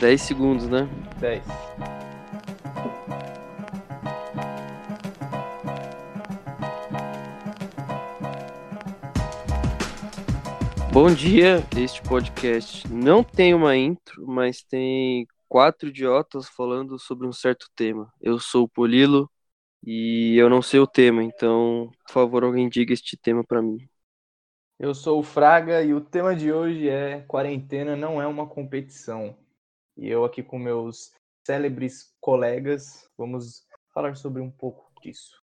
10 segundos, né? 10. Bom dia, este podcast não tem uma intro, mas tem quatro idiotas falando sobre um certo tema. Eu sou o Polilo e eu não sei o tema, então, por favor, alguém diga este tema pra mim. Eu sou o Fraga e o tema de hoje é Quarentena não é uma competição. E eu aqui com meus célebres colegas vamos falar sobre um pouco disso.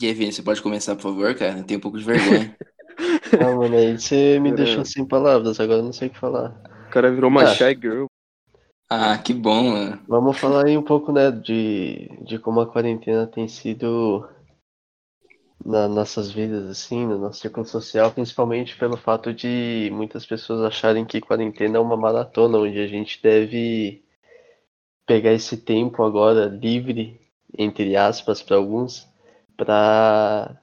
E aí, Vini, você pode começar, por favor, cara? Eu tenho um pouco de vergonha. Ah, mano, aí você me Caramba. deixou sem palavras, agora eu não sei o que falar. O cara virou uma Ah. shy girl. ah, que bom, mano. Vamos falar aí um pouco, né, de, de como a quarentena tem sido nas nossas vidas, assim, no nosso círculo social, principalmente pelo fato de muitas pessoas acharem que quarentena é uma maratona, onde a gente deve pegar esse tempo agora livre, entre aspas, para alguns, para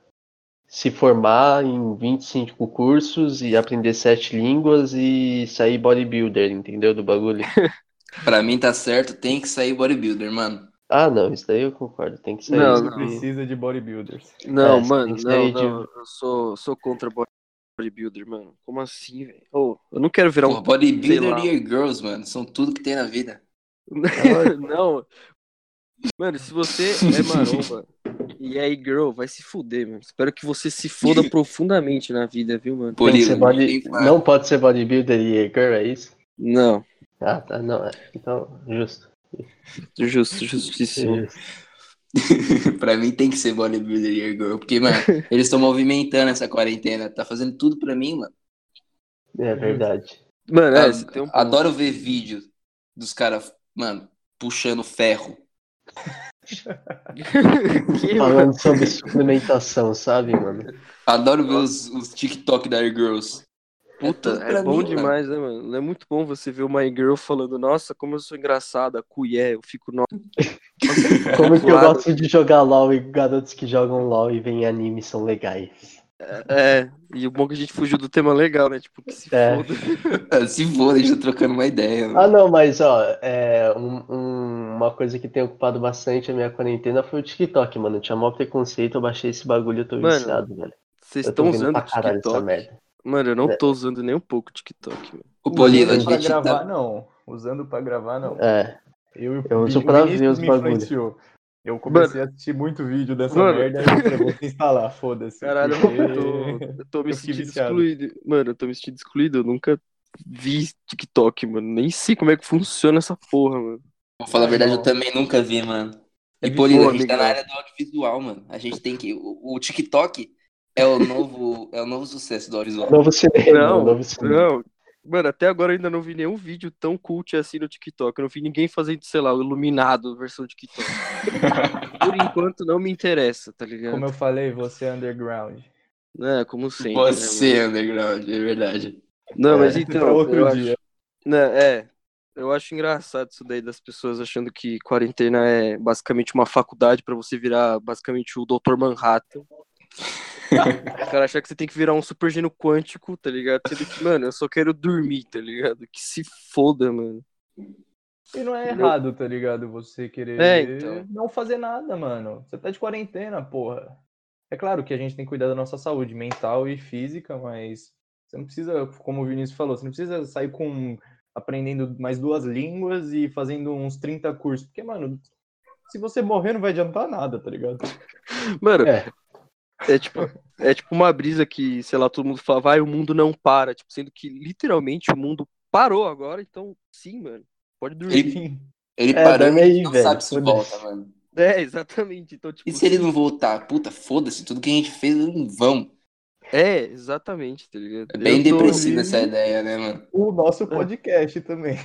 se formar em 25 cursos e aprender sete línguas e sair bodybuilder, entendeu? Do bagulho. Pra mim tá certo, tem que sair bodybuilder, mano. Ah, não, isso daí eu concordo, tem que sair. Não, isso Você não. precisa de bodybuilders. Não, É, mano, não, sair de- não. Eu sou, sou contra bodybuilder, mano. Como assim, velho? Ô, eu não quero virar Porra, um. bodybuilder e girls, mano, são tudo que tem na vida. não. Mano, se você é maromba e aí, girl, vai se fuder, mano. Espero que você se foda profundamente na vida, viu, mano? Polilo, ser body-. Não pode ser bodybuilder e girl, é isso? Não. Ah, tá, não, é. Então, justo. Justo, justíssimo. pra mim tem que ser bodybuilder e girl, porque, mano, eles estão movimentando essa quarentena, tá fazendo tudo pra mim, mano. É verdade. Mano, é, Ah, um. Adoro ver vídeo dos caras, mano, puxando ferro. Que? Falando sobre suplementação, sabe, mano? Adoro ver os, os TikTok da Girls. Puta, é, pra bom mim, mano. demais, né, mano? É muito bom você ver uma girl falando, nossa, como eu sou engraçada, cuié, eu fico, nossa. Como que eu gosto de jogar LOL e garotos que jogam LOL e veem anime são legais. É, e o bom é que a gente fugiu do tema legal, né? Tipo, que se É. foda. Ah, Se for, a gente tá trocando uma ideia. mano. Ah, não, mas ó, é, um- um- uma coisa que tem ocupado bastante a minha quarentena foi o TikTok, mano. Eu tinha maior preconceito, eu baixei esse bagulho e eu tô Mano, viciado, velho. Vocês estão usando pra o caralho essa TikTok? merda. Mano, eu não É. tô usando nem um pouco o TikTok, mano. O Polilo, a Usando pra gente gravar, tá... não. Usando pra gravar, não. É, Eu, e o Eu uso pra ver os me bagulho. influenciou. Eu comecei a assistir muito vídeo dessa Mano. merda e eu vou instalar, foda-se. Caralho, porque- eu tô, eu tô me eu sentindo viciado. excluído. Mano, eu tô me sentindo excluído. Eu nunca vi TikTok, mano. Nem sei como é que funciona essa porra, mano. Vou falar a verdade, eu também nunca vi, mano. É E Polilo, a gente tá na área do audiovisual, mano. A gente tem que... O, o TikTok é o novo, é o novo sucesso do audiovisual. novo cinema, Não, novo cinema. não. Mano, até agora eu ainda não vi nenhum vídeo tão cult assim no TikTok. Eu não vi ninguém fazendo, sei lá, o iluminado versão TikTok. Por enquanto não me interessa, tá ligado? Como eu falei, você é underground. É, como sempre. né, Você, underground, é verdade. Não, mas É, então. outro eu dia. Acho, né, é. Eu acho engraçado isso daí das pessoas achando que quarentena é basicamente uma faculdade pra você virar basicamente o Dr. Manhattan. O cara achar que você tem que virar um super gênio quântico, tá ligado? Sendo que, mano, eu só quero dormir, tá ligado? Que se foda, mano. E não é errado, tá ligado? Você querer É, então. não fazer nada, mano. Você tá de quarentena, porra. É claro que a gente tem que cuidar da nossa saúde mental e física, mas você não precisa, como o Vinícius falou, você não precisa sair com aprendendo mais duas línguas e fazendo uns 30 cursos. Porque, mano, se você morrer não vai adiantar nada, tá ligado? Mano, É. é tipo, é tipo uma brisa que, sei lá, todo mundo fala, vai, o mundo não para. Tipo, sendo que literalmente o mundo parou agora, então sim, mano. Pode dormir. Ele, ele É, e aí, não velho, sabe se volta, mano. É, exatamente. Então, tipo, E se ele não voltar? Puta, foda-se, tudo que a gente fez em vão. É, exatamente, tá ligado? É bem depressiva essa ideia, né, mano? O nosso podcast também.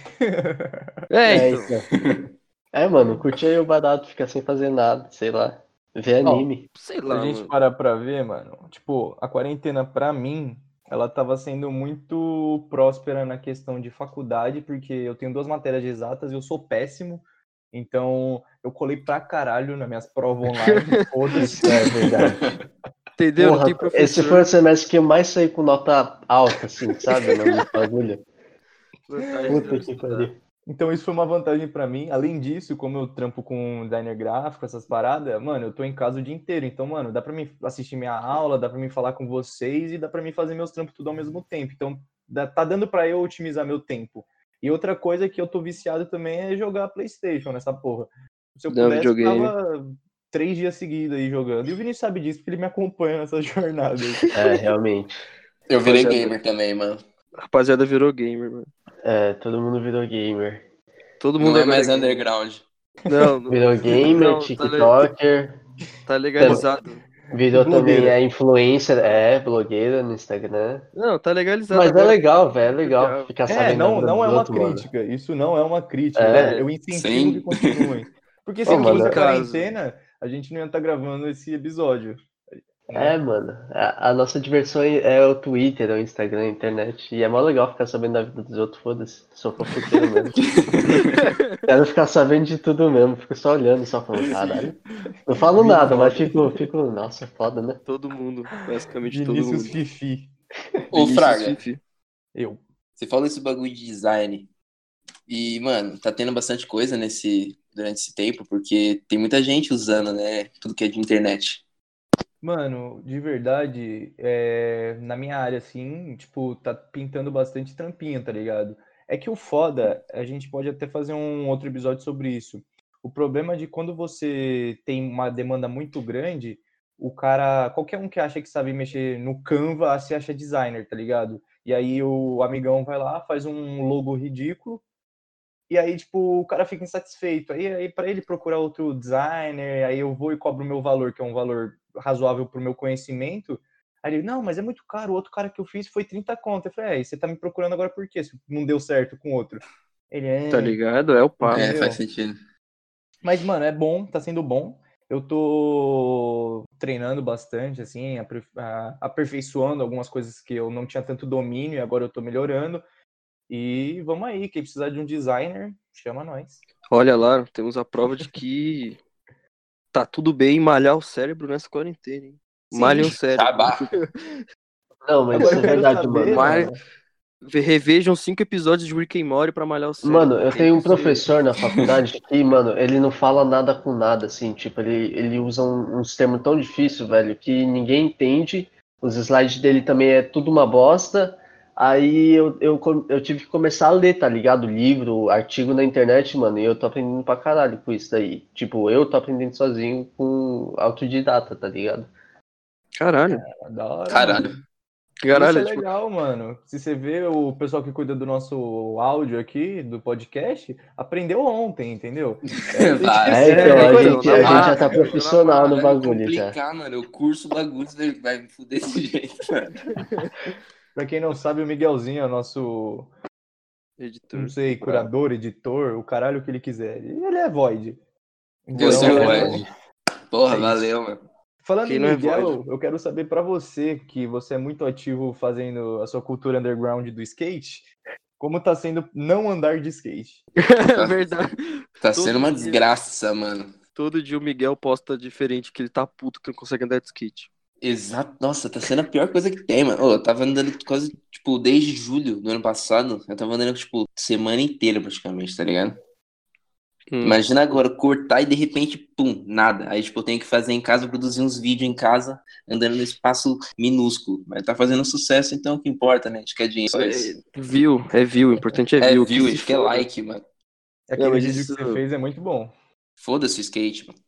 É, É, então. então. É, mano, curte aí o barato, fica sem fazer nada, sei lá. Ver Ó, anime. Sei Se lá, a gente mano. parar pra ver, mano, tipo, a quarentena pra mim, ela tava sendo muito próspera na questão de faculdade, porque eu tenho duas matérias de exatas e eu sou péssimo. Então, eu colei pra caralho nas minhas provas online, foda-se. É verdade. Entendeu? Porra, esse foi o semestre que eu mais saí com nota alta, assim, sabe? No bagulho. Puta que pariu. Então isso foi uma vantagem pra mim. Além disso, como eu trampo com designer gráfico, essas paradas, mano, eu tô em casa o dia inteiro. Então, mano, dá pra mim assistir minha aula, dá pra mim falar com vocês e dá pra mim fazer meus trampos tudo ao mesmo tempo. Então, tá dando pra eu otimizar meu tempo. E outra coisa que eu tô viciado também é jogar PlayStation nessa porra. Se eu Não, pudesse, videogame. tava três dias seguidos aí jogando. E o Vinícius sabe disso, porque ele me acompanha nessa jornada. aí. É, realmente. Eu virei Rapaziada. gamer também, mano. Rapaziada virou gamer, mano. É, todo mundo virou gamer. Todo mundo Não é agora mais underground. Não, não, Virou gamer, Não, tá TikToker, tá legalizado. virou Blogueira. também a influencer, é, blogueira no Instagram. Não, tá legalizado. Mas é agora. legal, velho, é legal Legal. ficar É, sabendo da não, não é uma outros, mano. crítica. Isso não é uma crítica. É. Eu incentivo Sim. que continuem. Porque se mano, fosse quarentena, a gente não ia estar gravando esse episódio. É, mano, a, a nossa diversão é, é o Twitter, é o Instagram, a internet. E é mó legal ficar sabendo da vida dos outros, foda-se. Sou fofoqueiro mesmo. Quero ficar sabendo de tudo mesmo, fico só olhando, só falando, caralho. Não falo nada, mas fico, fico, nossa, foda, né? Todo mundo, basicamente todo Vinícius mundo. Fifi. Ô, Fraga, Fifi. Eu. você falou esse bagulho de design. E, mano, tá tendo bastante coisa nesse, durante esse tempo, porque tem muita gente usando, né? Tudo que é de internet. Mano, de verdade, é, na minha área, assim, tipo, tá pintando bastante trampinho, tá ligado? É que o foda, a gente pode até fazer um outro episódio sobre isso. O problema é de quando você tem uma demanda muito grande, o cara, qualquer um que acha que sabe mexer no Canva, se acha designer, tá ligado? E aí o amigão vai lá, faz um logo ridículo, e aí, tipo, o cara fica insatisfeito. Aí, aí para ele procurar outro designer, aí eu vou e cobro o meu valor, que é um valor razoável pro meu conhecimento. Aí ele, não, mas é muito caro. O outro cara que eu fiz foi 30 conto. Eu falei, é, e você tá me procurando agora por quê? Se não deu certo com o outro. Ele é. Tá ligado? É o papo. é, faz sentido. Mas, mano, é bom, tá sendo bom. Eu tô treinando bastante, assim, aperfeiçoando algumas coisas que eu não tinha tanto domínio e agora eu tô melhorando. E vamos aí, quem precisar de um designer, chama nós. Olha lá, temos a prova de que tá tudo bem malhar o cérebro nessa quarentena, hein? Malhem o cérebro. Acabar. Não, mas Agora isso é verdade, saber, mano. Revejam cinco episódios de Rick and Morty pra malhar o cérebro. Mano, eu tenho um professor na faculdade que, mano, ele não fala nada com nada, assim, tipo, ele, ele usa um- uns termos tão difíceis, velho, que ninguém entende. Os slides dele também é tudo uma bosta. Aí eu, eu, eu tive que começar a ler, tá ligado? Livro, artigo na internet, mano, e eu tô aprendendo pra caralho com isso daí. Tipo, eu tô aprendendo sozinho com autodidata, tá ligado? Caralho. da hora, mano. Caralho. Caralho, Isso é tipo, legal, mano. Se você vê o pessoal que cuida do nosso áudio aqui, do podcast, aprendeu ontem, entendeu? Vai. É, então, É, a gente, a gente já tá profissional no bagulho já. complicar, mano. O curso bagulho vai- vai me fuder desse jeito, mano. Pra quem não sabe, o Miguelzinho é nosso, editor. não sei, curador, editor, o caralho que ele quiser. Ele é Void. Eu sou Então, Void. Porra, É valeu, mano. Falando Quem em é Miguel, eu quero saber pra você, que você é muito ativo fazendo a sua cultura underground do skate, como tá sendo não andar de skate? É verdade. Tá Todo sendo uma dia. desgraça, mano. Todo dia o Miguel posta diferente, que ele tá puto que não consegue andar de skate. Exato. Nossa, tá sendo a pior coisa que tem, mano. Ô, eu tava andando quase, tipo, desde julho do ano passado. Eu tava andando, tipo, semana inteira praticamente, tá ligado? Hum. Imagina agora cortar e de repente, pum, nada. Aí, tipo, eu tenho que fazer em casa, produzir uns vídeos em casa, andando nesse espaço minúsculo. Mas tá fazendo sucesso, então o que importa, né? Acho que é dinheiro. só isso. É, view, é view, o importante é É view. view, que se acho que é foda. like, mano. Aquele vídeo isso- que você fez é muito bom. Foda-se o skate, mano.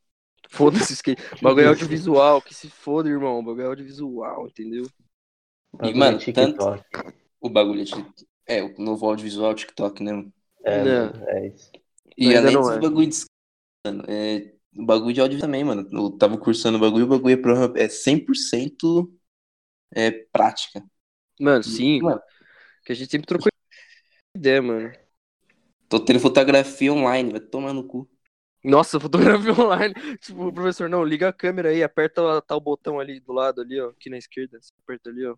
Foda-se skate. O bagulho é audiovisual, que se foda, irmão. O bagulho é audiovisual, entendeu? Mano, é TikTok. O bagulho é, de- é o novo audiovisual TikTok, né? mano? É, mano, é isso. E Mas além desse é. bagulho de mano, é, o bagulho de áudio também, mano. Eu tava cursando o bagulho, o bagulho é, é 100% é, prática. Mano, sim. Mano. Que a gente sempre trocou ideia, mano. Tô tendo fotografia online, vai tomar no cu. Nossa, fotografia online. Tipo, professor, não, liga a câmera aí, aperta tal botão ali do lado ali, ó, aqui na esquerda. Você aperta ali, ó.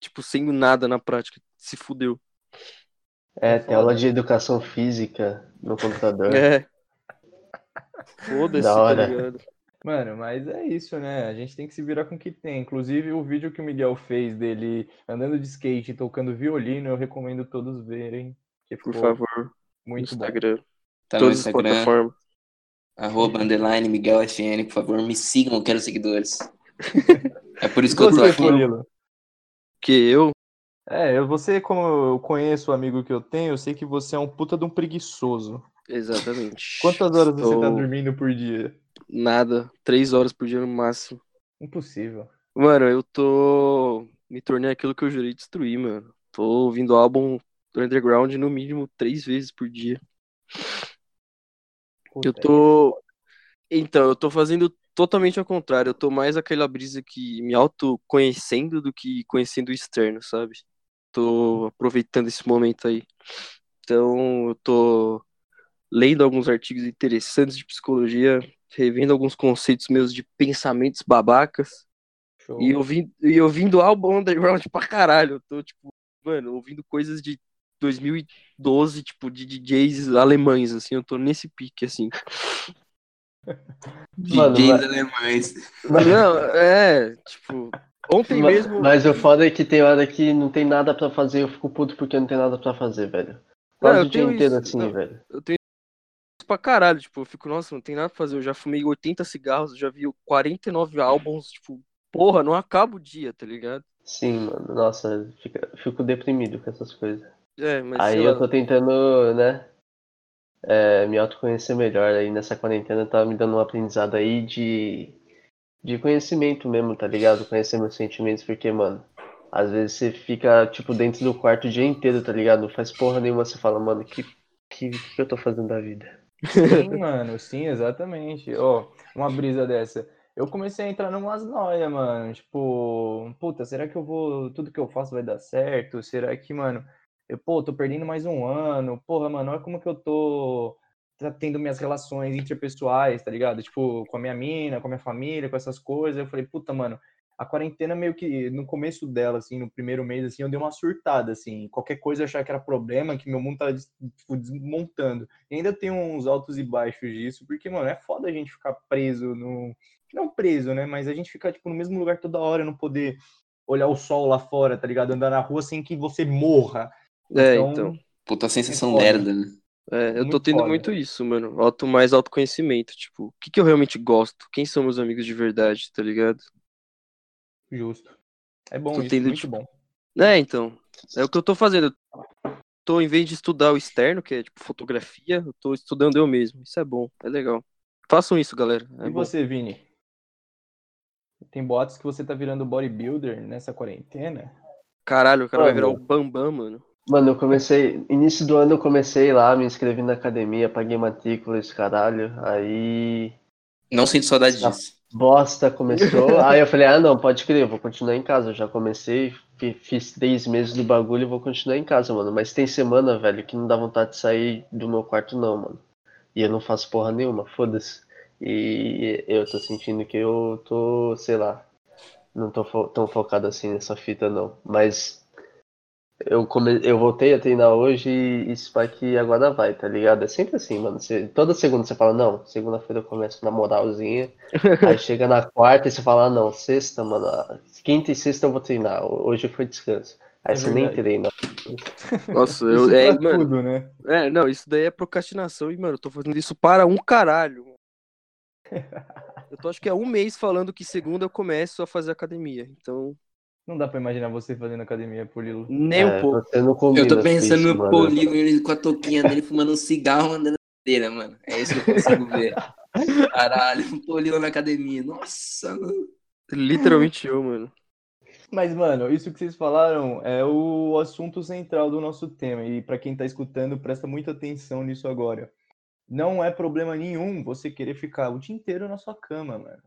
Tipo, sem nada na prática. Se fudeu. É, tem aula de educação física no computador. É. Foda-se, Da tá hora. ligado? Mano, mas é isso, né? A gente tem que se virar com o que tem. Inclusive, o vídeo que o Miguel fez dele andando de skate e tocando violino, eu recomendo todos verem. por favor, no Muito bom. Instagram. Tá no todas as Instagram, plataformas. Arroba, underline, Miguel FN, por favor, me sigam, eu quero seguidores. É por isso que eu tô aqui. Murilo? Que eu, É, eu, você, como eu conheço o amigo que eu tenho, eu sei que você é um puta de um preguiçoso. exatamente. Quantas horas você tá Estou- dormindo por dia? Nada, três horas por dia no máximo. Impossível. Mano, eu tô. Me tornei aquilo que eu jurei destruir, mano. Tô ouvindo álbum do Underground no mínimo três vezes por dia. Eu tô. Então, eu tô fazendo totalmente ao contrário. Eu tô mais aquela brisa que me autoconhecendo do que conhecendo o externo, sabe? Tô aproveitando esse momento aí. Então, eu tô lendo alguns artigos interessantes de psicologia, revendo alguns conceitos meus de pensamentos babacas. show. E ouvindo, e ouvindo álbum underground pra caralho. Eu tô, tipo, mano, ouvindo coisas de 2012, tipo, de DJs alemães, assim. Eu tô nesse pique, assim. Mano, DJs mas- alemães. Não, é, tipo, ontem Ma- mesmo. Mas o foda é que tem hora que não tem nada pra fazer, eu fico puto porque não tem nada pra fazer, velho. Não, Quase eu o dia inteiro isso. assim, Não. velho. Eu tenho isso pra caralho, tipo, eu fico, nossa, não tem nada pra fazer. Eu já fumei 80 cigarros, já vi 49 álbuns, tipo, porra, não acaba o dia, tá ligado? Sim, mano. Nossa, fica- fico deprimido com essas coisas. É, mas Aí eu lá. tô tentando, né, é, me autoconhecer melhor aí nessa quarentena, tá me dando um aprendizado aí de, de conhecimento mesmo, tá ligado? Conhecer meus sentimentos, porque, mano, às vezes você fica, tipo, dentro do quarto o dia inteiro, tá ligado? Não faz porra nenhuma, você fala, mano, que, que, que eu tô fazendo da vida? Sim, mano, sim, exatamente. Ó, uma brisa dessa. Eu comecei a entrar numas noia, mano. Tipo, puta, será que eu vou. Tudo que eu faço vai dar certo? Será que, mano, eu, pô, tô perdendo mais um ano? Porra, mano, olha como que eu tô tendo minhas relações interpessoais, tá ligado? Tipo, com a minha mina, com a minha família, com essas coisas. Eu falei, puta, mano, a quarentena meio que no começo dela, assim, no primeiro mês, assim, eu dei uma surtada, assim. Qualquer coisa eu achava que era problema, que meu mundo tava tipo, desmontando. E ainda tem uns altos e baixos disso, porque, mano, é foda a gente ficar preso no. Não preso, né? Mas a gente ficar, tipo, no mesmo lugar toda hora, não poder olhar o sol lá fora, tá ligado? Andar na rua sem que você morra. É, então. Puta sensação merda, né? É, eu tô Muito tendo foda. muito isso, mano. Auto, mais autoconhecimento. Tipo, o que que eu realmente gosto? Quem são meus amigos de verdade, tá ligado? Justo. É bom Tô isso, tendo, muito tipo, bom. É, então. É o que eu tô fazendo. Eu tô, em vez de estudar o externo, que é tipo fotografia, eu tô estudando eu mesmo. Isso é bom, é legal. Façam isso, galera. É e bom. você, Vini? Tem boatos que você tá virando bodybuilder nessa quarentena? Caralho, o cara vai virar o. Bambam, mano. Mano, eu comecei. Início do ano eu comecei lá, me inscrevi na academia, paguei matrícula, esse caralho. Aí. Não sinto saudade disso. Bosta começou. Aí eu falei, ah não, pode crer, eu vou continuar em casa. Eu já comecei, fi- fiz três meses do bagulho e vou continuar em casa, mano. Mas tem semana, velho, que não dá vontade de sair do meu quarto, não, mano. E eu não faço porra nenhuma, foda-se. E eu tô sentindo que eu tô, sei lá, não tô fo- tão focado assim nessa fita, não. Mas eu, come... eu voltei a treinar hoje e isso vai que agora vai, tá ligado? É sempre assim, mano. Você- Toda segunda você fala, não, segunda-feira eu começo na moralzinha. Aí chega na quarta e você fala, ah, não, sexta, mano, quinta e sexta eu vou treinar. Hoje foi descanso. Aí É você nem verdade. treina. Nossa, eu. Isso É, pra mano, tudo, né? é, não, isso daí é procrastinação. E, mano, eu tô fazendo isso para um caralho. Eu tô acho que é um mês falando que segunda eu começo a fazer academia. Então, Não dá pra imaginar você fazendo academia, Polilo. nem É, um pouco. Não combina Eu tô pensando isso, no ele com a touquinha dele fumando um cigarro andando na esteira, mano. É isso que eu consigo ver. Caralho, um Polino na academia. Nossa, mano. Literalmente eu, mano. Mas, mano, isso que vocês falaram é o assunto central do nosso tema. E pra quem tá escutando, presta muita atenção nisso agora. Não é problema nenhum você querer ficar o dia inteiro na sua cama, mano.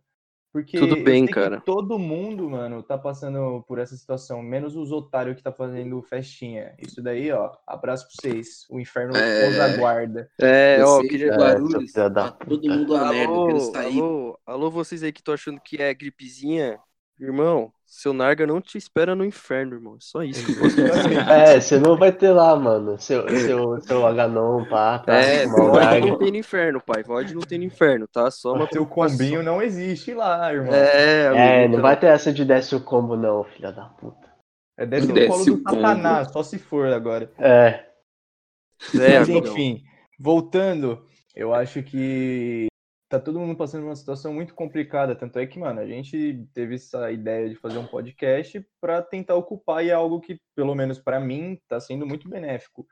Porque Tudo bem, que cara. todo mundo, mano, tá passando por essa situação, menos os otários que tá fazendo festinha. Isso daí, ó, abraço pra vocês. O inferno É. os aguarda. É, ó, eu Você, queria. É, da tá todo mundo a merda. Alô, alô, alô, vocês aí que estão achando que é gripezinha. Irmão, seu Narga não te espera no inferno, irmão. É só isso que eu posso dizer. É, você não vai ter lá, mano. Seu, seu, seu H não, pá, tá? É, VOD não tem no inferno, pai. VOD não tem no inferno, tá? Só uma Seu combinho não existe lá, irmão. É, amigo, É, então. não vai ter essa de desce o combo, não, filha da puta. É, desce o Desce colo do o combo. satanás, só se for agora. É, É, Mas enfim, voltando, eu acho que tá todo mundo passando uma situação muito complicada. Tanto é que, mano, a gente teve essa ideia de fazer um podcast para tentar ocupar e é algo que, pelo menos para mim, tá sendo muito benéfico.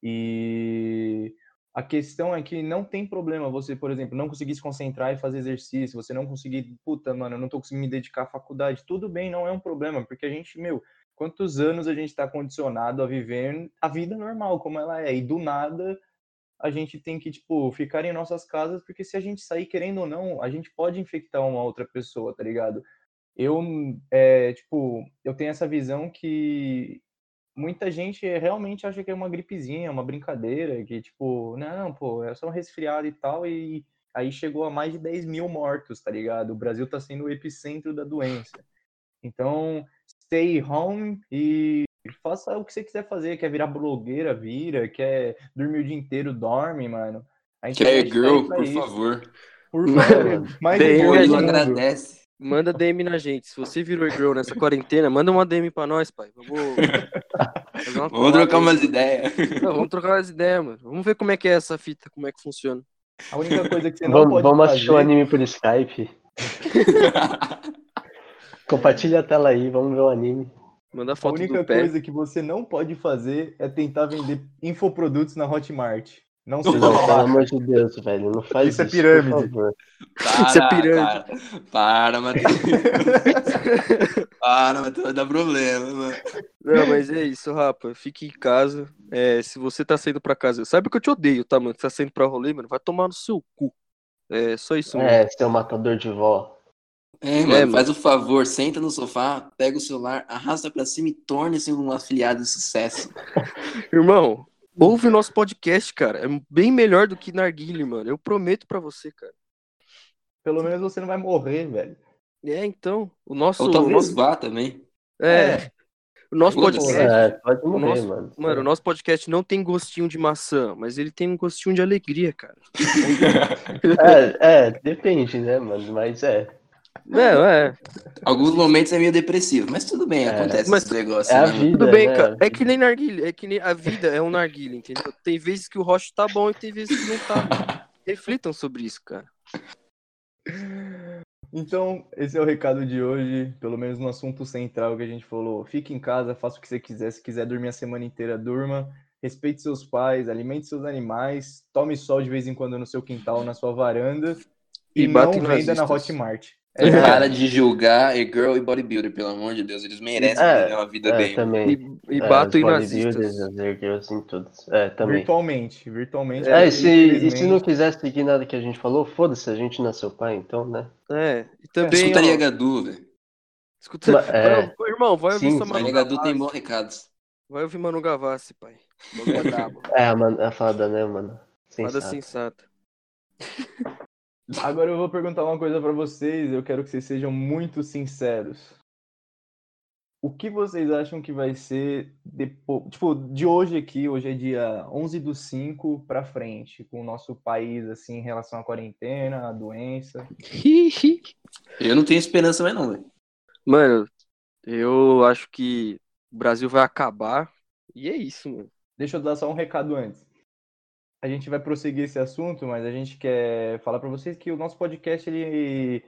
E a questão é que não tem problema você, por exemplo, não conseguir se concentrar e fazer exercício, você não conseguir, puta, mano, eu não tô conseguindo me dedicar à faculdade. Tudo bem, não é um problema, porque a gente, meu, quantos anos a gente está condicionado a viver a vida normal como ela é e do nada a gente tem que tipo ficar em nossas casas porque se a gente sair querendo ou não a gente pode infectar uma outra pessoa tá ligado? Eu é, tipo eu tenho essa visão que muita gente realmente acha que é uma gripezinha uma brincadeira que tipo não pô é só um resfriado e tal e aí chegou a mais de 10 mil mortos tá ligado? O Brasil tá sendo o epicentro da doença. Então stay home e faça o que você quiser fazer. Quer virar blogueira, vira. Quer dormir o dia inteiro, dorme, mano. A Quer tá aí girl, por isso. favor. Por favor. Gente? mundo. agradece. Manda DM na gente. Se você virou girl nessa quarentena, manda uma DM pra nós, pai. Vamos, Vamos trocar umas ideias. Vamos trocar umas ideias, mano. Vamos ver como é que é essa fita, como é que funciona. A única coisa que você não Vamos, pode vamos fazer... assistir o anime por Skype. Compartilha a tela aí, vamos ver o anime. Manda A foto única do pé. coisa que você não pode fazer é tentar vender infoprodutos na Hotmart. Não seja Não, pelo amor de Deus, velho. Não faz Isso isso. é pirâmide. Por favor. Para, Isso é pirâmide. cara. Para, Matheus. Para, Matheus, vai dar problema, mano. Não, mas é isso, rapa. Fique em casa. É, se você tá saindo pra casa, sabe que eu te odeio, tá, mano? Você tá saindo pra rolê, mano, vai tomar no seu cu. É só isso mesmo. É, seu matador de vó. É, mano, mano. faz o favor, senta no sofá, pega o celular, arrasta pra cima e torne-se um afiliado de sucesso. Irmão, ouve o nosso podcast, cara. É bem melhor do que Narguile, mano. Eu prometo pra você, cara. Pelo menos você não vai morrer, velho. É, então. O nosso. Ou o talvez nosso vá também. é, O nosso podcast. É, pode morrer, nosso- mano. Mano, o nosso podcast não tem gostinho de maçã, mas ele tem um gostinho de alegria, cara. É, é, depende, né, mano? Mas é. Não, é. Alguns momentos é meio depressivo, mas tudo bem, É, acontece mas esse negócio. É a né, vida. Tudo bem, né? cara. É que nem narguilha. É que nem a vida é um narguilha, entendeu? Tem vezes que o rocha tá bom e tem vezes que não tá. Reflitam sobre isso, cara. Então, esse é o recado de hoje, pelo menos no assunto central que a gente falou. Fique em casa, faça o que você quiser. Se quiser dormir a semana inteira, durma. Respeite seus pais, alimente seus animais, tome sol de vez em quando no seu quintal, na sua varanda. E, E não bata em venda na. Hotmart. É. Para de julgar e-girl e bodybuilder, pelo amor de Deus. Eles merecem É, uma vida É, bem. também. E, e É, bato em nazistas. As erguers em todos. É, também. Virtualmente, virtualmente. É, e se, e se não quiser seguir nada que a gente falou, foda-se, a gente nasceu pai, então, né? É. E também. Escutaria ó, Gadu, velho. escuta... Ma- é. Não, irmão, vai ouvir Sim, essa sim. Manu Maria Gadu tem bons recados. Vai ouvir Manu Gavassi, pai. É. É, a, man, a fada, né, mano? Nada Sensato. sensata. Agora eu vou perguntar uma coisa pra vocês, eu quero que vocês sejam muito sinceros. O que vocês acham que vai ser depois, tipo, de hoje aqui, hoje é dia 11 do 5 pra frente, com o nosso país assim em relação à quarentena, à doença? Eu não tenho esperança mais, não, velho. Mano, eu acho que o Brasil vai acabar. E é isso, mano. Deixa eu dar só um recado antes. A gente vai prosseguir esse assunto, mas a gente quer falar pra vocês que o nosso podcast ele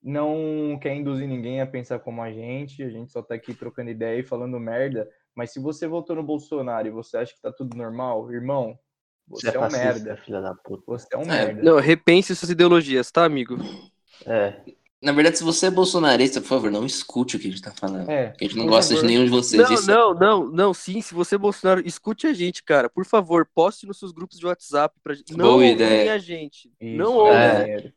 não quer induzir ninguém a pensar como a gente. A gente só tá aqui trocando ideia e falando merda. Mas se você votou no Bolsonaro e você acha que tá tudo normal, irmão, você é, um fascista, merda. filha da puta. Você é um É, merda. Não, repense suas ideologias, tá, amigo? É, Na verdade, se você é bolsonarista, por favor, não escute o que a gente tá falando. É, a gente não gosta de favor. nenhum de vocês. Não, Isso- não, não, não, sim, se você é Bolsonaro, escute a gente, cara. Por favor, poste nos seus grupos de WhatsApp pra gente. Não Boa ideia. a gente. Isso, não ouvem. é.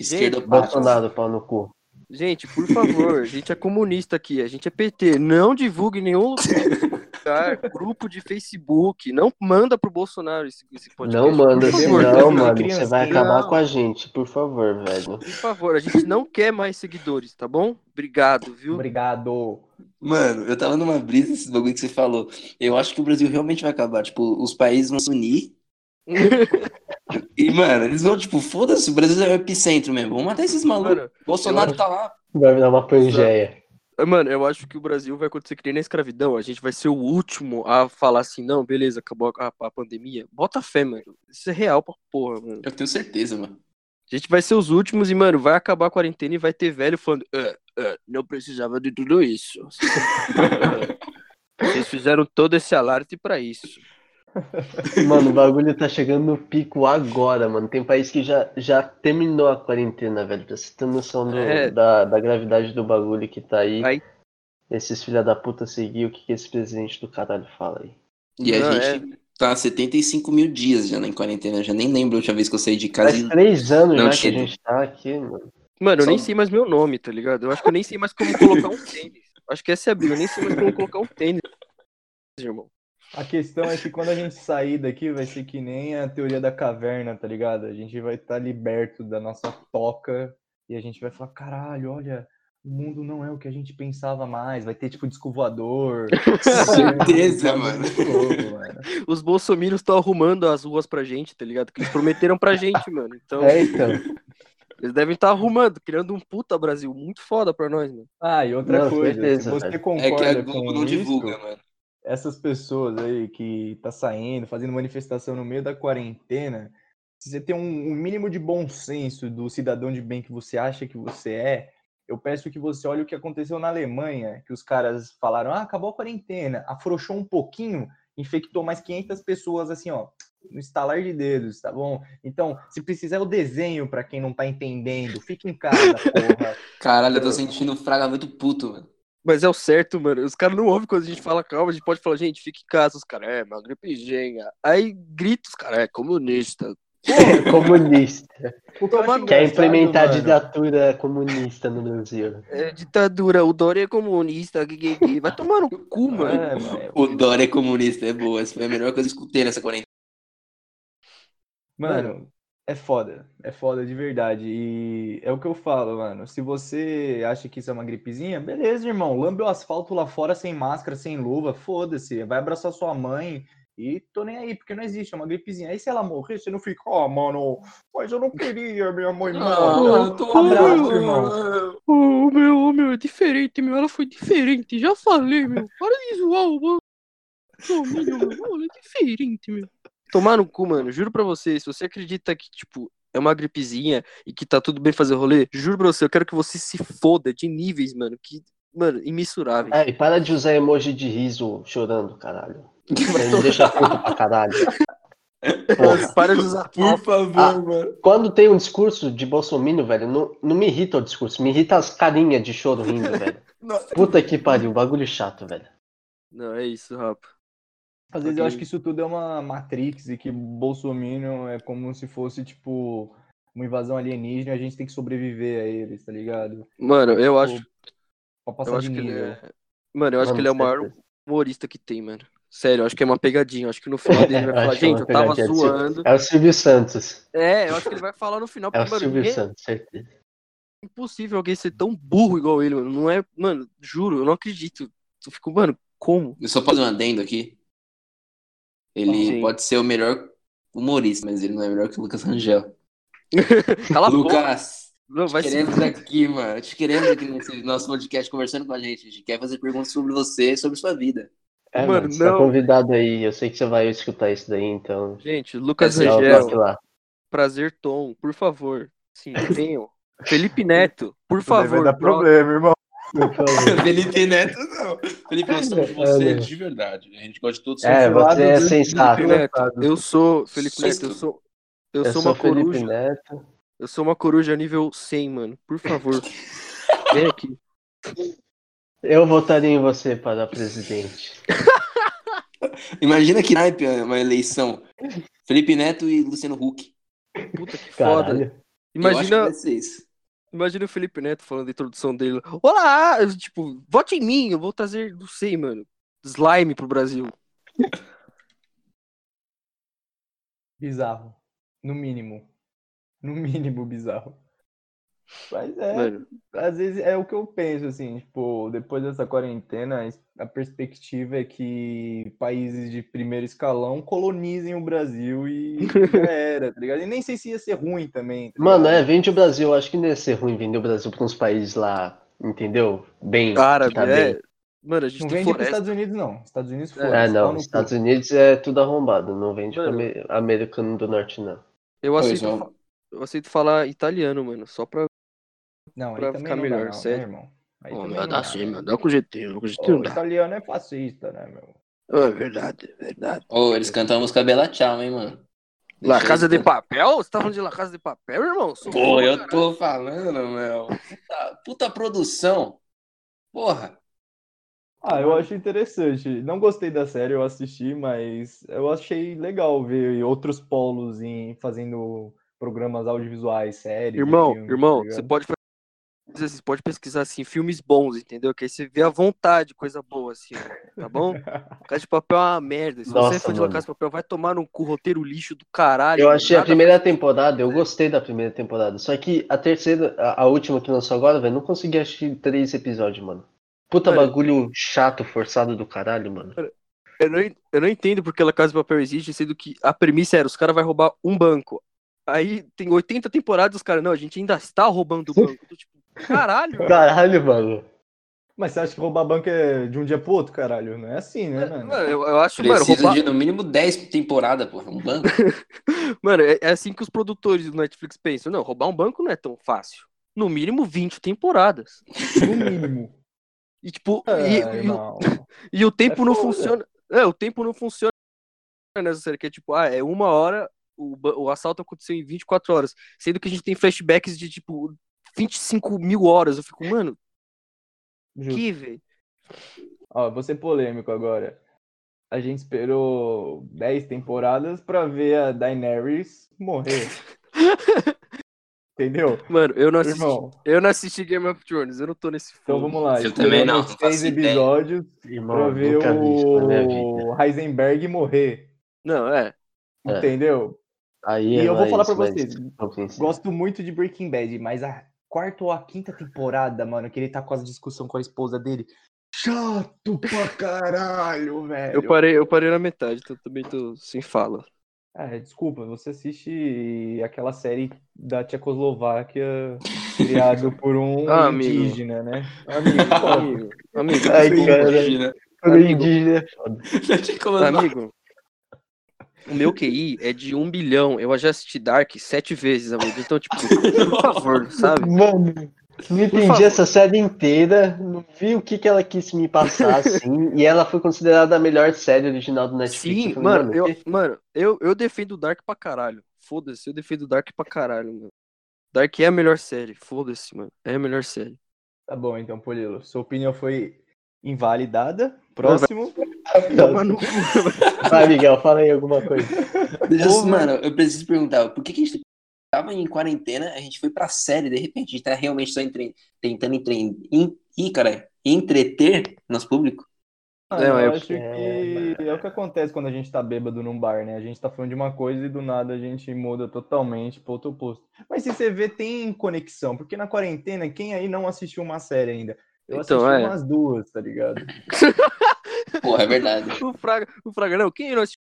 Esquerda Gente. Bolsonaro, pau no cu. Gente, por favor, a gente é comunista aqui, a gente é PT. Não divulgue nenhum lugar, grupo de Facebook. Não manda pro Bolsonaro esse, esse podcast. Não manda, criança, mano, criança, você vai criança. acabar Não. com a gente, por favor, velho. Por favor, a gente não quer mais seguidores, tá bom? Obrigado, viu? Obrigado. Mano, eu tava numa brisa esse bagulho que você falou. Eu acho que o Brasil realmente vai acabar. Tipo, os países vão se unir. E, mano, eles vão, tipo, foda-se, o Brasil é o epicentro mesmo. Vamos matar esses malucos. Mano, Bolsonaro eu tá lá. Vai virar uma pangeia. Mano, eu acho que o Brasil vai acontecer que nem na escravidão. A gente vai ser o último a falar assim, não, beleza, acabou a, a pandemia. Bota fé, mano. Isso é real pra porra, mano. Eu tenho certeza, mano. A gente vai ser os últimos e, mano, vai acabar a quarentena e vai ter velho falando, "Ah, ah, não precisava de tudo isso. Vocês fizeram todo esse alarde pra isso. Mano, o bagulho tá chegando no pico agora, mano. Tem país que já, já terminou a quarentena, velho. Pra você ter noção do- É. da, da gravidade do bagulho que tá aí. Aí- Esses filha da puta seguir o que, que esse presidente do caralho fala aí. E a Não, gente tá há 75 mil dias já na quarentena. Eu já nem lembro a última vez que eu saí de casa. Faz e- três anos Não já que a gente tá aqui, mano. Mano, eu nem Só- sei mais meu nome, tá ligado? Eu acho que eu nem sei mais como colocar um tênis. Acho que essa é a briga, eu nem sei mais como colocar um tênis, irmão. A questão é que quando a gente sair daqui vai ser que nem a teoria da caverna, tá ligado? A gente vai estar liberto da nossa toca e a gente vai falar, caralho, olha, o mundo não é o que a gente pensava mais. Vai ter tipo disco voador. Certeza, mano. mano. Os bolsominions estão arrumando as ruas pra gente, tá ligado? Que eles prometeram pra gente, mano. Então, É, então. eles devem estar arrumando, criando um puta Brasil muito foda pra nós, mano. Ah, e outra Não, coisa, certeza, se você velho. concorda É que a com Globo não isso, divulga, mano. Essas pessoas aí que tá saindo, fazendo manifestação no meio da quarentena, se você tem um, um mínimo de bom senso do cidadão de bem que você acha que você é, eu peço que você olhe o que aconteceu na Alemanha, que os caras falaram, ah, acabou a quarentena, afrouxou um pouquinho, infectou mais 500 pessoas, assim, ó, no estalar de dedos, tá bom? Então, se precisar, eu desenho pra quem não tá entendendo, fica em casa, porra. Caralho, eu tô sentindo um fraga muito puto, mano. Mas é o certo, mano. Os caras não ouvem quando a gente fala calma, a gente pode falar, gente, fique em casa. Os caras, é, uma gripezinha. Aí grita os caras, é comunista. Comunista. Que eu acho Quer implementar mano, ditadura comunista no Brasil. É ditadura, o Dória é comunista. Vai tomar no cu, mano. É, mano. O Dória é comunista, é boa. Essa foi a melhor coisa que eu escutei nessa quarentena. Mano, é foda. É foda de verdade. E é o que eu falo, mano. Se você acha que isso é uma gripezinha, beleza, irmão. Lambe o asfalto lá fora sem máscara, sem luva. Foda-se. Vai abraçar sua mãe. E tô nem aí, porque não existe, é uma gripezinha. Aí se ela morrer, você não fica, ó, mano, mas eu não queria minha mãe Ah, morrer. tô Abraço, irmão. Ô, meu, ô, meu, é diferente, meu. Ela foi diferente. Já falei, meu. Para de zoar o mano. Ô, meu, meu, ela é diferente, meu. Tomar no cu, mano. Juro pra você, se você acredita que, tipo, é uma gripezinha e que tá tudo bem fazer rolê, juro pra você, eu quero que você se foda de níveis, mano, que, mano, imensuráveis. É, e para de usar emoji de riso chorando, caralho. Me deixa puto pra caralho. Porra. Para de usar Por favor, Ah. mano. Quando tem um discurso de Bolsonaro, velho, não, não me irrita o discurso, me irrita as carinhas de choro rindo, velho. Nossa. Puta que pariu, bagulho chato, velho. Não, é isso, rapa. Às vezes eu acho que isso tudo é uma Matrix e que Bolsonaro é como se fosse, tipo, uma invasão alienígena e a gente tem que sobreviver a eles, tá ligado? Mano, eu Tipo, acho, Pra passar eu acho de que ele é. Mano, eu acho Mano, que ele é o maior certeza. humorista que tem, mano. Sério, eu acho que é uma pegadinha. Eu acho que no final dele ele vai falar, é gente, eu tava pegadinha. zoando. É o Silvio Santos. É, eu acho que ele vai falar no final, É o mano, Silvio ninguém- Santos, certeza. é impossível alguém ser tão burro igual ele, mano. Não é, mano, juro, eu não acredito. Eu fico, mano, como? Eu só fazer um adendo aqui. Ele Sim. pode ser o melhor humorista, mas ele não é melhor que o Lucas Rangel. Cala a boca. Lucas, Não, vai te queremos aqui, mano. Te queremos aqui nesse nosso podcast conversando com a gente. A gente quer fazer perguntas sobre você, sobre sua vida. É, Mano, mano, você tá não. convidado aí. Eu sei que você vai escutar isso daí, então. Gente, Lucas é o Rangel, prazer, Tom, por favor. Sim, venham. Felipe Neto, por favor. Vai dar problema, irmão. Felipe Neto, não. Felipe, nós somos É, você né? de verdade. A gente gosta de todos. É, você é sensato. Eu sou. Felipe. Neto, eu sou. Eu, Eu sou sou uma Felipe coruja. Neto. Eu sou uma coruja nível 100, mano. Por favor. Vem aqui. Eu votaria em você para presidente. Imagina que naipe uma eleição. Felipe Neto e Luciano Huck. Puta que foda. Caralho. Eu acho que Imagina, vai ser isso. Imagina o Felipe Neto falando da introdução dele. Olá! Tipo, vote em mim, eu vou trazer, não sei, mano. Slime pro Brasil. Bizarro. No mínimo. No mínimo bizarro. Mas é, Mano, às vezes é o que eu penso, assim, tipo, depois dessa quarentena, a perspectiva é que países de primeiro escalão colonizem o Brasil e já era, tá ligado? E nem sei se ia ser ruim também. tá Mano, é, vende o Brasil. Acho que não ia ser ruim vender o Brasil para uns países lá entendeu? Bem. Árabe, tá é. bem. Mano, a gente Não tem vende pros floresta. Estados Unidos, não. Estados Unidos É. É, não. Estados Unidos é tudo arrombado, não vende Mano. ame- americano do norte, não. Eu aceito, eu aceito falar italiano, mano, só pra. Não, aí pra também ficar não melhor, dá, não, sério. né, irmão? Aí Ô, também meu, não dá dá, sim, né? meu, dá com GT, com GT Ô, não dá. italiano é fascista, né, meu? É verdade, é verdade. Ô, eles cantam a música Bela Tchau, hein, mano. La Deixa Casa de. Papel? Você tá falando de La Casa de Papel, irmão? Sou Pô, eu caralho. tô falando, meu. Puta, puta produção. Porra. Ah, eu acho interessante. Não gostei da série, eu assisti, mas eu achei legal ver outros polos em fazendo programas audiovisuais, séries. Irmão, filmes, irmão, tá você pode fazer assim, você pode pesquisar assim, filmes bons, entendeu? Que aí você vê à vontade, coisa boa, assim, tá bom? Casa de Papel é uma merda. Se você é Nossa, fã de La. Casa de Papel, vai tomar no cu roteiro lixo do caralho. Eu achei a primeira temporada, eu gostei da primeira temporada. Só que a terceira, a, a última que lançou agora, velho, não consegui assistir três episódios, mano. Puta Mano. bagulho chato, forçado do caralho, mano. Eu não, eu não entendo porque La Casa de Papel existe, sendo que a premissa era, os caras vão roubar um banco. Aí tem 80 temporadas, os caras, não, a gente ainda está roubando o banco. Tô tipo, caralho. Caralho, mano. Mas você acha que roubar banco é de um dia pro outro, caralho? Não é assim, né, mano? Mano, eu, eu acho, mano, Precisa roubar... de no mínimo 10 temporadas, porra. Um banco. Mano, é, é assim que os produtores do Netflix pensam. Não, roubar um banco não é tão fácil. No mínimo 20 temporadas. No mínimo. E tipo, Ah, e, e o, e o tempo É não foda. funciona. É, o tempo não funciona nessa série, que é tipo, ah, é uma hora, o, o assalto aconteceu em 24 horas. Sendo que a gente tem flashbacks de tipo 25 mil horas. Eu fico, mano, Justo. que, velho? Ó, vou ser polêmico agora. A gente esperou 10 temporadas pra ver a Daenerys morrer. Entendeu? Mano, eu não assisti. Irmão, Eu não assisti Game of Thrones, eu não tô nesse então fogo. vamos lá. Eu também não, seis episódios Irmão, pra ver o Heisenberg morrer. Não, é. É. Entendeu? Aí E é eu vou falar pra vocês. Gosto muito de Breaking Bad, mas a quarta ou a quinta temporada, mano, que ele tá com as discussão com a esposa dele. Chato pra caralho, velho. Eu parei, eu parei na metade, então também tô sem fala. É, desculpa, você assiste aquela série da Tchecoslováquia criado por um Ah, amigo. indígena, né? Amigo, amigo, amigo, Ai, cara. Pro amigo. indígena é foda. Amigo, o meu QI é de um bilhão. Eu já assisti Dark sete vezes, amigo. Então, tipo, por favor, sabe? Mano, não entendi essa série inteira, não vi o que, que ela quis me passar, assim, e ela foi considerada a melhor série original do Netflix. Sim, Eu falei, mano, eu, mano eu, eu defendo Dark pra caralho. Foda-se, eu defendo Dark pra caralho, mano. Dark é a melhor série. Foda-se, mano. É a melhor série. Tá bom, então, Polilo. Sua opinião foi invalidada. Próximo. Toma no cu. Vai, Miguel, fala aí alguma coisa. Mano, eu preciso perguntar, por que, que a gente tava em quarentena, a gente foi pra série, de repente, a gente tá realmente só entre- tentando entre, in, ih, cara, entreter nosso público? Ah, É, eu eu- acho que é o que acontece quando a gente tá bêbado num bar, né? A gente tá falando de uma coisa e do nada a gente muda totalmente pro outro oposto. Mas se você vê, tem conexão, porque na quarentena, quem aí não assistiu uma série ainda? Eu Então, assisti é. umas duas, tá ligado? Porra, é verdade. O Fraga, o Fraga, não, quem não assistiu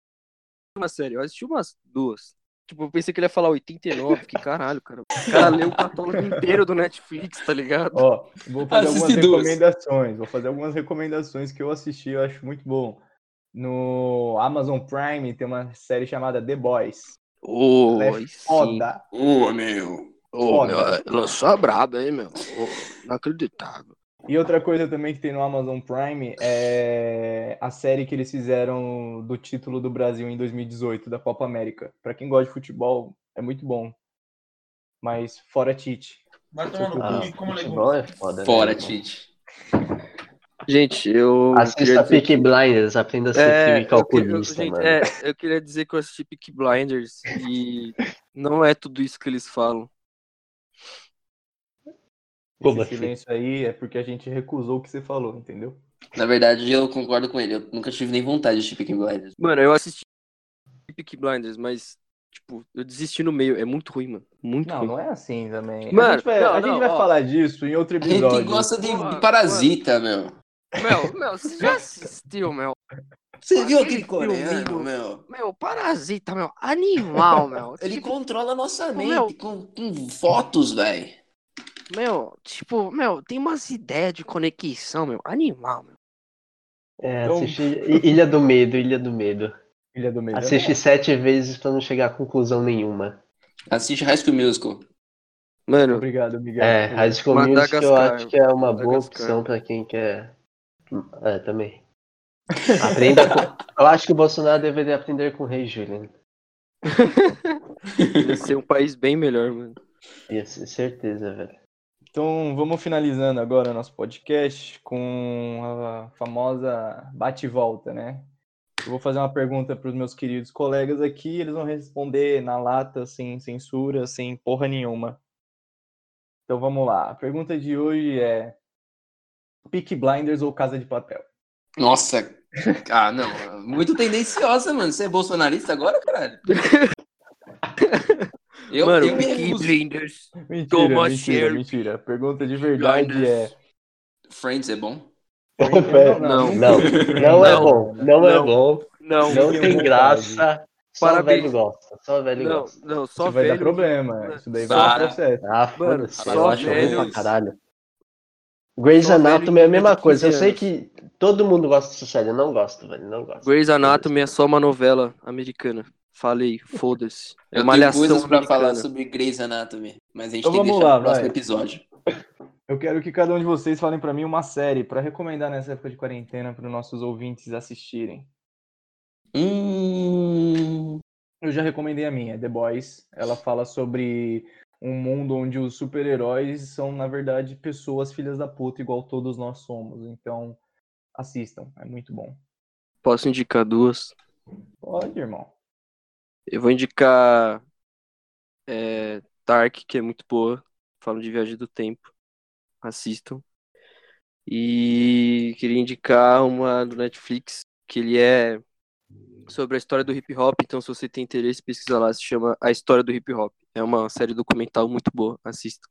uma série? Eu assisti umas duas. Tipo, eu pensei que ele ia falar 89, que caralho, cara. O cara leu o catálogo inteiro do Netflix, tá ligado? Ó, vou fazer Assisti algumas duas. recomendações. Vou fazer algumas recomendações que eu assisti, eu acho muito bom. No Amazon Prime tem uma série chamada The Boys. Ô, Ela é foda. Ô, meu. Ô, Foda. meu, lançou a braba, hein, meu? Ô, inacreditável. E outra coisa também que tem no Amazon Prime é a série que eles fizeram do título do Brasil em 2018, da Copa América. Pra quem gosta de futebol, é muito bom. Mas fora Tite. Vai tomar no Ah, cu como futebol legumes. é foda, né, Fora, irmão? Tite. Gente, eu. Assista dizer Peaky Blinders, aprenda a ser É, e eu queria- eu- calculista, gente, mano. é, eu queria dizer que eu assisti Peaky Blinders e não é tudo isso que eles falam. Esse assim? silêncio aí é porque a gente recusou o que você falou, entendeu? Na verdade, eu concordo com ele. Eu nunca tive nem vontade de assistir Peaky Blinders. Mano, eu assisti Peaky Blinders, mas, tipo, eu desisti no meio. É muito ruim, mano. Muito Não, ruim. não é assim também. Mano, a gente vai, não, a gente não, vai ó. falar disso em outro A gente episódio. gosta de Parasita, meu. Meu, meu, você já assistiu, meu? Você viu Aquele aquele coreano, meu? Meu, parasita, meu. Animal, meu. Ele Tipo, controla a nossa Ô, mente meu. com, com fotos, velho. Meu, tipo, meu, tem umas ideias de conexão, meu. Animal, meu. É, Então- assiste I- Ilha do Medo, Ilha do Medo. Ilha do Medo. é Assiste bom. sete vezes pra não chegar a conclusão nenhuma. Assiste High School Musical. Mano, Obrigado, Miguel. É, High School Music eu acho que é uma boa opção pra quem quer. É, também. Aprenda com... Eu acho que o Bolsonaro deveria aprender com o Rei Julian. ia ser um país bem melhor, mano. Isso, certeza, velho. Então vamos finalizando agora nosso podcast com a famosa bate e volta, né? Eu vou fazer uma pergunta para os meus queridos colegas aqui, eles vão responder na lata, sem censura, sem porra nenhuma. Então vamos lá. A pergunta de hoje é: Peak Blinders ou Casa de Papel? Nossa. Ah, não. Muito tendenciosa, mano. Você é bolsonarista agora, caralho? Eu, mano, eu Peaky. Blinders. Mentira, Thomas mentira, Shelby. mentira. A pergunta de verdade é. Friends é bom? Não. Não, não é bom. Não é Não. bom. Não, Não tem graça. Só Parabéns. velho gosta. Só velho não, gosta. não, só Isso vai velho. dar problema. Isso daí vai dar processo. Ah, Mano, foda-se. só Eu velhos- pra caralho. Grey's só Anatomy é a velho mesma coisa. Eu 15 sei que todo mundo gosta dessa série. Eu não gosto, velho. Não gosto. Grey's Anatomy é só uma novela americana. Falei, foda-se. É Eu uma tenho coisas pra americana. falar sobre Grey's Anatomy, mas a gente Então tem que deixar lá, pro próximo vai. episódio. Eu quero que cada um de vocês falem pra mim uma série pra recomendar nessa época de quarentena para os nossos ouvintes assistirem. Hum... Eu já recomendei a minha, The Boys. Ela fala sobre um mundo onde os super-heróis são, na verdade, pessoas filhas da puta, igual todos nós somos. Então, assistam, é muito bom. Posso indicar duas? Pode, irmão. Eu vou indicar é, Dark, que é muito boa. Falo de viagem do tempo. Assistam. E queria indicar uma do Netflix, que ele é sobre a história do hip hop. Então, se você tem interesse, pesquisa lá. Se chama A História do Hip Hop. É uma série documental muito boa. Assista.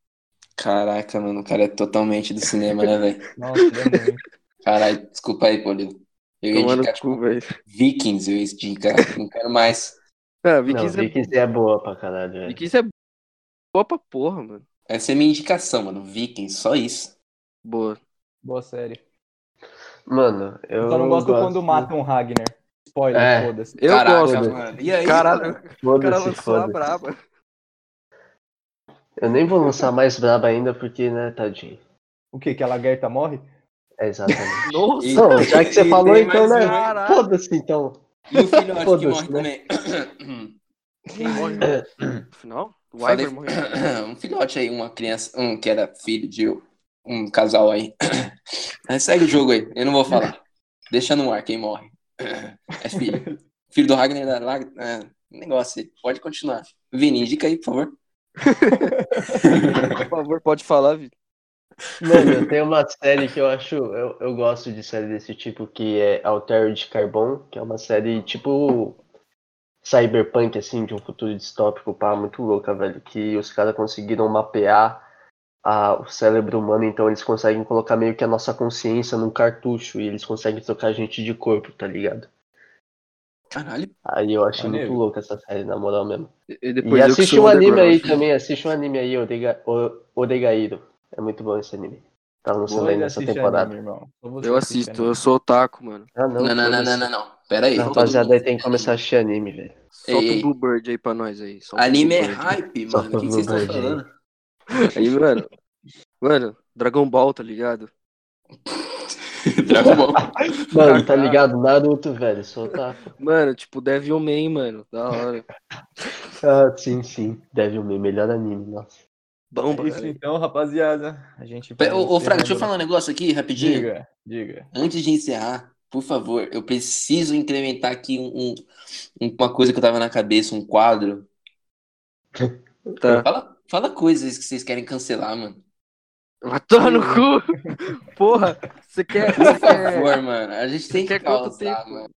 Caraca, mano, o cara é totalmente do cinema, né, velho? Nossa, é. Caralho, desculpa aí, Polilo. Eu ia Tomando indicar, cu, tipo, velho. Vikings, eu ia indicar. Não quero mais. Ah, Não, Vikings, é, Vikings é boa pra caralho, velho. Vikings é boa pra porra, mano. Essa é a minha indicação, mano. Vikings, só isso. Boa. Boa série. Mano, eu. Eu só não gosto quando matam o Ragnar. Spoiler, É. foda-se. Eu Caraca, gosto. mano. E aí, Caralho, o cara lançou a braba. Eu nem vou lançar mais braba ainda, porque, né, tadinho. O que? Que a Lagerta morre? É exatamente. Nossa, Não, já que você falou, então, né? um. Foda-se, então. E o filhote que morre né? também. quem morre no final? O Ivor morreu. um filhote aí, uma criança, um que era filho de um casal aí. Mas segue o jogo aí, eu não vou falar. Deixa no ar quem morre. É filho. Filho do Ragnar da Lag... É, negócio aí. Pode continuar. Vini, indica aí, por favor. Por favor, pode falar, Vitor. Mano, tenho uma série que eu acho. Eu, eu gosto de série desse tipo, que é Altered Carbon, que é uma série tipo. Cyberpunk, assim, de um futuro distópico, pá, muito louca, velho. Que os caras conseguiram mapear a, o cérebro humano, então eles conseguem colocar meio que a nossa consciência num cartucho e eles conseguem trocar a gente de corpo, tá ligado? Caralho. Aí eu achei Maneiro. muito louca essa série, na moral mesmo. E E que assiste um anime aí também, assiste um anime aí, Odegairo. É muito bom esse anime. Tá lançando aí nessa temporada. anime, Eu assisto, anime. eu sou otaku, mano. Ah, não, Não, não, não, não, não, não. Pera aí. Rapaziada aí tem que começar a assistir anime, velho. Solta o. Bluebird aí pra nós aí. solta Anime é hype, mano. O que, que vocês estão falando? Aí, mano. Mano, Dragon Ball, tá ligado? Dragon Ball. Mano, tá ligado? Naruto, velho, sou otaku. Mano, tipo Devilman, mano. Da hora. Ah, sim, sim. Devilman, melhor anime, nossa. Bomba, É Isso então, rapaziada. A gente Ô, ô, vai Fraga, deixa eu falar um negócio aqui, rapidinho. Diga, diga. Antes de encerrar, por favor, eu preciso incrementar aqui um, um- uma coisa que eu tava na cabeça, um quadro. Tá. Fala, fala coisas que vocês querem cancelar, mano. Vai tomar no cu! Porra, você quer. Por favor, mano. A gente tem que quer quanto causar, tempo? mano.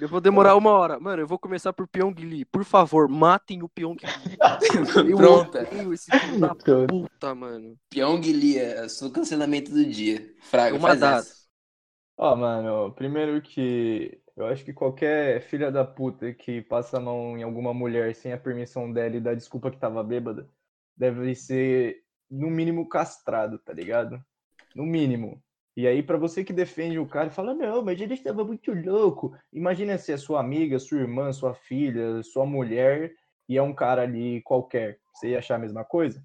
Eu vou demorar uma hora. Mano, eu vou começar por Pyong Lee. Por favor, matem o Pyong Lee. Eu odeio esse filho da puta, mano. Pyong Lee, é o cancelamento do dia. Fraga, Uma essa. Ó, mano, primeiro que eu acho que qualquer filha da puta que passa a mão em alguma mulher sem a permissão dela e dá desculpa que tava bêbada, deve ser no mínimo, castrado, tá ligado? No mínimo. E aí, pra você que defende o cara e fala, não, mas ele estava muito louco. Imagina se é sua amiga, sua irmã, sua filha, sua mulher e é um cara ali qualquer. Você ia achar a mesma coisa?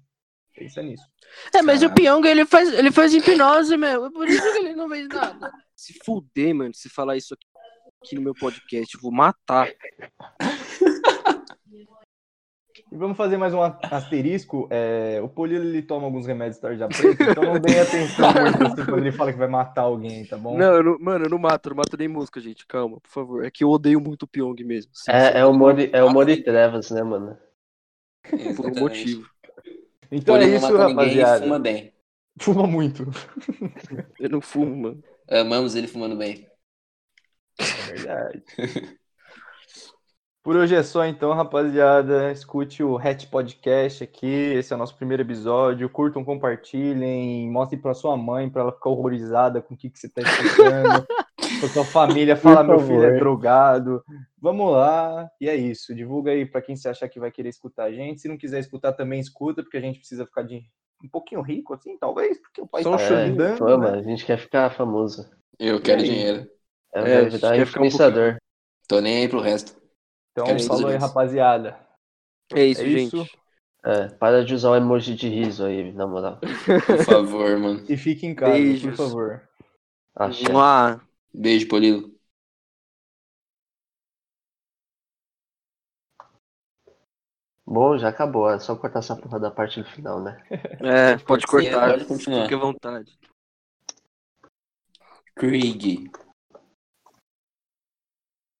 Pensa nisso. É, mas o Caralho. Pyong, ele faz, ele faz hipnose, meu. É por isso que ele não fez nada. Se fuder, mano, se falar isso aqui, aqui no meu podcast, eu vou matar. E vamos fazer mais um asterisco. É, o Polilo ele toma alguns remédios tarja preta, então não deem atenção muito assim quando ele fala que vai matar alguém, tá bom? Não, eu não- mano, eu não mato, eu não mato nem música, gente. Calma, por favor. É que eu odeio muito o Pyong mesmo. Sim, sim, É, é o Mori, é o Mori Trevas, né, mano? por um Exatamente. motivo. Então é isso, ninguém rapaziada. fuma bem. Fuma muito. Eu não fumo, mano. Amamos ele fumando bem. É verdade. Por hoje é só então, rapaziada. Escute o Hatch Podcast aqui. Esse é o nosso primeiro episódio. Curtam, compartilhem, mostrem pra sua mãe pra ela ficar horrorizada com o que, que você tá escutando. pra sua família, fala meu filho é drogado. Vamos lá. E é isso. Divulga aí pra quem você achar que vai querer escutar a gente. Se não quiser escutar, também escuta, porque a gente precisa ficar de um pouquinho rico, assim, talvez, porque o país Só tá chorinho. ajudando. Fama, né? a gente quer ficar famoso. Eu quero aí? dinheiro. É, É, a gente quer ficar um influenciador. Tô nem aí pro resto. Então, Quero falou aí, rapaziada. É isso, É gente. isso. É, para de usar o emoji de riso aí, na moral. Por favor, mano. E fique em casa, por Beijos. favor. Axé. Mua. Beijo, Polilo. Bom, já acabou. É só cortar essa porra da parte do final, né? É, pode Sim, cortar. pode continuar. Fique à vontade. Craig.